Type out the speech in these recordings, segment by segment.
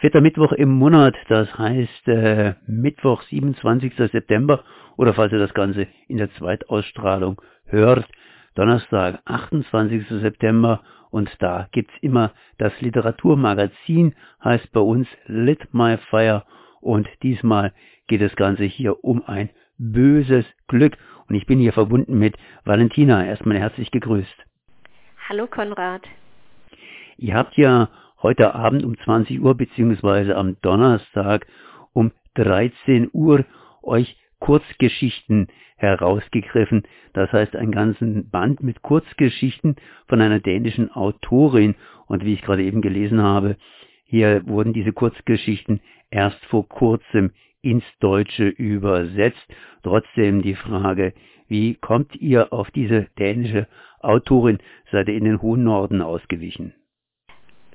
Vierter Mittwoch im Monat, das heißt äh, Mittwoch, 27. September oder falls ihr das Ganze in der Zweitausstrahlung hört, Donnerstag, 28. September und da gibt's immer das Literaturmagazin, heißt bei uns Lit My Fire und diesmal geht das Ganze hier um ein böses Glück und ich bin hier verbunden mit Valentina. Erstmal herzlich gegrüßt. Hallo Konrad. Ihr habt ja heute Abend um 20 Uhr beziehungsweise am Donnerstag um 13 Uhr euch Kurzgeschichten herausgegriffen. Das heißt, einen ganzen Band mit Kurzgeschichten von einer dänischen Autorin. Und wie ich gerade eben gelesen habe, hier wurden diese Kurzgeschichten erst vor kurzem ins Deutsche übersetzt. Trotzdem die Frage, wie kommt ihr auf diese dänische Autorin? Seid ihr in den hohen Norden ausgewichen?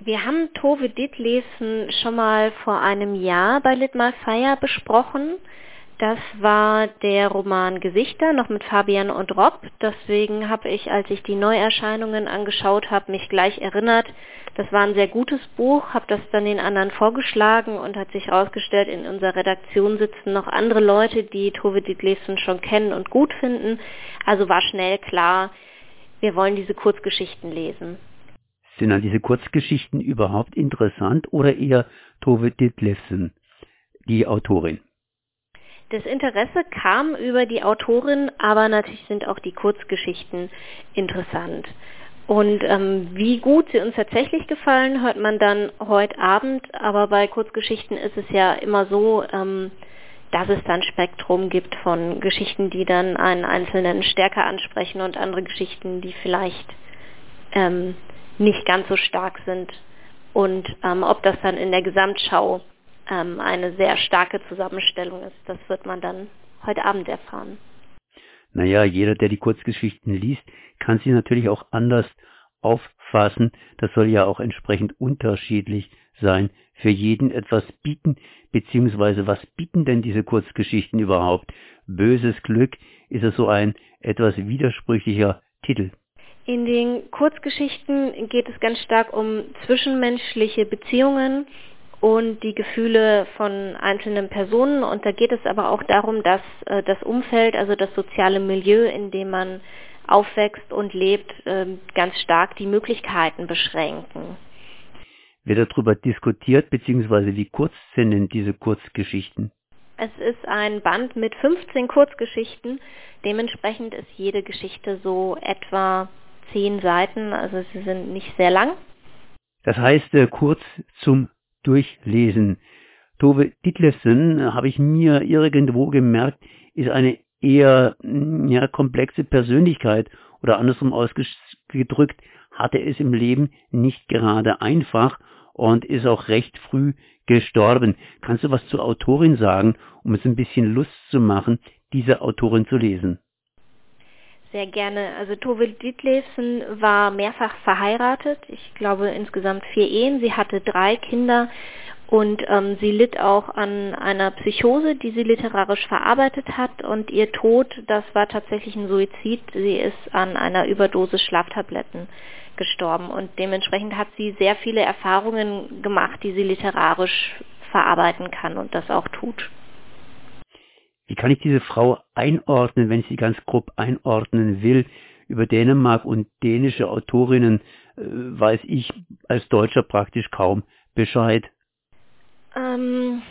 Wir haben Tove Ditlevsen schon mal vor einem Jahr bei Litmal Fire besprochen. Das war der Roman Gesichter, noch mit Fabian und Rob. Deswegen habe ich, als ich die Neuerscheinungen angeschaut habe, mich gleich erinnert. Das war ein sehr gutes Buch, habe das dann den anderen vorgeschlagen und hat sich herausgestellt, in unserer Redaktion sitzen noch andere Leute, die Tove Ditlevsen schon kennen und gut finden. Also war schnell klar, wir wollen diese Kurzgeschichten lesen. Sind dann diese Kurzgeschichten überhaupt interessant oder eher Tove Ditlevsen, die Autorin? Das Interesse kam über die Autorin, aber natürlich sind auch die Kurzgeschichten interessant. Und ähm, wie gut sie uns tatsächlich gefallen, hört man dann heute Abend. Aber bei Kurzgeschichten ist es ja immer so, ähm, dass es dann Spektrum gibt von Geschichten, die dann einen Einzelnen stärker ansprechen und andere Geschichten, die vielleicht ähm, nicht ganz so stark sind. Und ähm, ob das dann in der Gesamtschau ähm, eine sehr starke Zusammenstellung ist, das wird man dann heute Abend erfahren. Naja, jeder, der die Kurzgeschichten liest, kann sie natürlich auch anders auffassen. Das soll ja auch entsprechend unterschiedlich sein. Für jeden etwas bieten, beziehungsweise was bieten denn diese Kurzgeschichten überhaupt? Böses Glück ist es so ein etwas widersprüchlicher Titel. In den Kurzgeschichten geht es ganz stark um zwischenmenschliche Beziehungen und die Gefühle von einzelnen Personen. Und da geht es aber auch darum, dass äh, das Umfeld, also das soziale Milieu, in dem man aufwächst und lebt, äh, ganz stark die Möglichkeiten beschränken. Wird darüber diskutiert, beziehungsweise wie kurz sind denn diese Kurzgeschichten? Es ist ein Band mit 15 Kurzgeschichten. Dementsprechend ist jede Geschichte so etwa zehn Seiten, also sie sind nicht sehr lang. Das heißt, äh, kurz zum Durchlesen. Tove Ditlevsen, äh, habe ich mir irgendwo gemerkt, ist eine eher mm, ja, komplexe Persönlichkeit oder andersrum ausgedrückt, hatte es im Leben nicht gerade einfach und ist auch recht früh gestorben. Kannst du was zur Autorin sagen, um es ein bisschen Lust zu machen, diese Autorin zu lesen? Sehr gerne. Also Tove Ditlevsen war mehrfach verheiratet. Ich glaube insgesamt vier Ehen. Sie hatte drei Kinder und ähm, sie litt auch an einer Psychose, die sie literarisch verarbeitet hat. Und ihr Tod, das war tatsächlich ein Suizid. Sie ist an einer Überdosis Schlaftabletten gestorben. Und dementsprechend hat sie sehr viele Erfahrungen gemacht, die sie literarisch verarbeiten kann und das auch tut. Kann ich diese Frau einordnen, wenn ich sie ganz grob einordnen will? Über Dänemark und dänische Autorinnen äh, weiß ich als Deutscher praktisch kaum Bescheid. Ähm,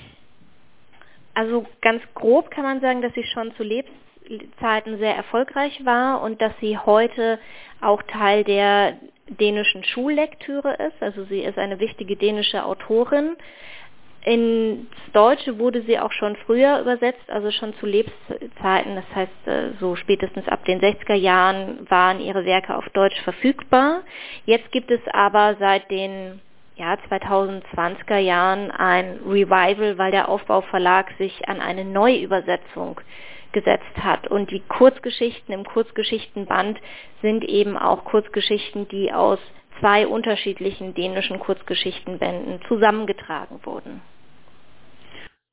also ganz grob kann man sagen, dass sie schon zu Lebzeiten sehr erfolgreich war und dass sie heute auch Teil der dänischen Schullektüre ist. Also sie ist eine wichtige dänische Autorin. Ins Deutsche wurde sie auch schon früher übersetzt, also schon zu Lebzeiten, das heißt äh, so spätestens ab den 60er Jahren waren ihre Werke auf Deutsch verfügbar. Jetzt gibt es aber seit den ja, 2020er Jahren ein Revival, weil der Aufbauverlag sich an eine Neuübersetzung gesetzt hat. Und die Kurzgeschichten im Kurzgeschichtenband sind eben auch Kurzgeschichten, die aus zwei unterschiedlichen dänischen Kurzgeschichtenbänden zusammengetragen wurden.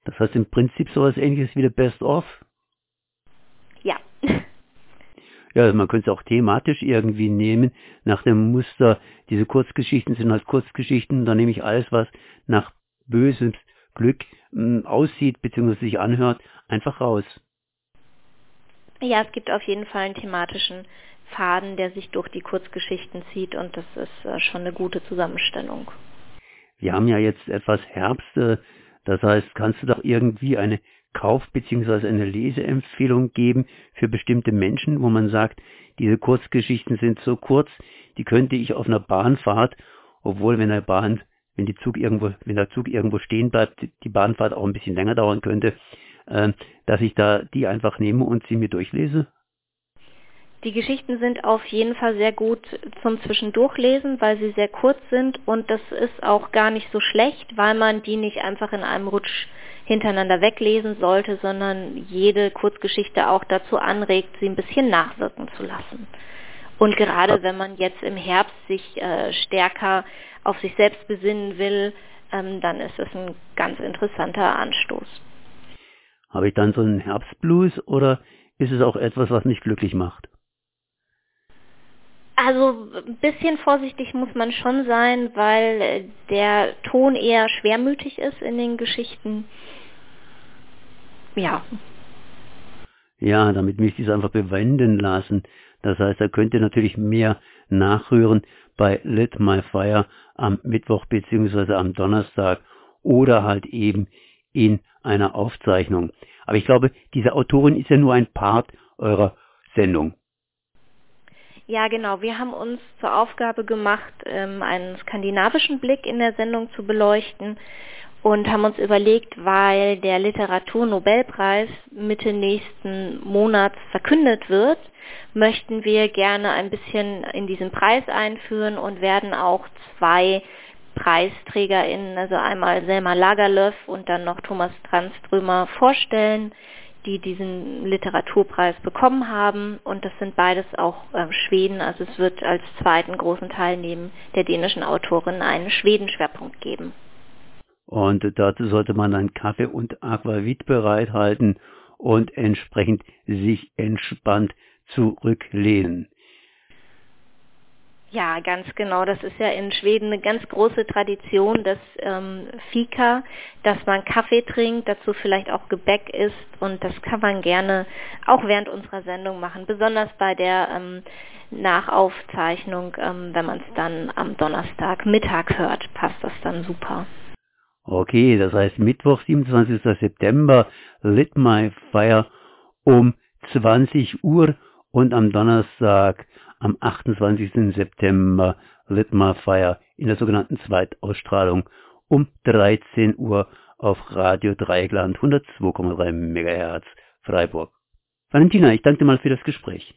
Das heißt im Prinzip sowas ähnliches wie der Best of? Ja. Ja, also man könnte es auch thematisch irgendwie nehmen, nach dem Muster, diese Kurzgeschichten sind halt Kurzgeschichten, da nehme ich alles, was nach böses Glück mh, hm, aussieht bzw. sich anhört, einfach raus. Ja, es gibt auf jeden Fall einen thematischen Faden, der sich durch die Kurzgeschichten zieht und das ist äh, schon eine gute Zusammenstellung. Wir haben ja jetzt etwas Herbst, äh, das heißt, kannst du doch irgendwie eine Kauf- bzw. eine Leseempfehlung geben für bestimmte Menschen, wo man sagt, diese Kurzgeschichten sind so kurz, die könnte ich auf einer Bahnfahrt, obwohl wenn der Bahn, wenn die Zug irgendwo, wenn der Zug irgendwo stehen bleibt, die Bahnfahrt auch ein bisschen länger dauern könnte, äh, dass ich da die einfach nehme und sie mir durchlese? Die Geschichten sind auf jeden Fall sehr gut zum Zwischendurchlesen, weil sie sehr kurz sind und das ist auch gar nicht so schlecht, weil man die nicht einfach in einem Rutsch hintereinander weglesen sollte, sondern jede Kurzgeschichte auch dazu anregt, sie ein bisschen nachwirken zu lassen. Und gerade wenn man jetzt im Herbst sich äh, stärker auf sich selbst besinnen will, ähm, dann ist es ein ganz interessanter Anstoß. Habe ich dann so einen Herbstblues oder ist es auch etwas, was mich glücklich macht? Also ein bisschen vorsichtig muss man schon sein, weil äh, der Ton eher schwermütig ist in den Geschichten. Ja. Ja, damit möchte ich es einfach bewenden lassen. Das heißt, er könnte natürlich mehr nachhören bei Lit My Fire am Mittwoch bzw. am Donnerstag oder halt eben in einer Aufzeichnung. Aber ich glaube, diese Autorin ist ja nur ein Part eurer Sendung. Ja, genau. Wir haben uns zur Aufgabe gemacht, ähm, einen skandinavischen Blick in der Sendung zu beleuchten und haben uns überlegt, weil der Literaturnobelpreis Mitte nächsten Monats verkündet wird, möchten wir gerne ein bisschen in diesen Preis einführen und werden auch zwei PreisträgerInnen, also einmal Selma Lagerlöf und dann noch Thomas Tranströmer vorstellen die diesen Literaturpreis bekommen haben. Und das sind beides auch äh, Schweden. Also es wird als zweiten großen Teil neben der dänischen Autorin einen Schweden-Schwerpunkt geben. Und dazu sollte man dann Kaffee und Aquavit bereithalten und entsprechend sich entspannt zurücklehnen. Ja, ganz genau. Das ist ja in Schweden eine ganz große Tradition, das ähm, Fika, dass man Kaffee trinkt, dazu vielleicht auch Gebäck isst und das kann man gerne auch während unserer Sendung machen, besonders bei der ähm, Nachaufzeichnung, ähm, wenn man es dann am Donnerstag Mittag hört, passt das dann super. Okay, das heißt Mittwoch, 27. September, Lit My Fire um 20 Uhr und am Donnerstag am 28. September Litmar Fire in der sogenannten Zweitausstrahlung um 13 Uhr auf Radio Dreieckland 102,3 MHz Freiburg. Valentina, ich danke dir mal für das Gespräch.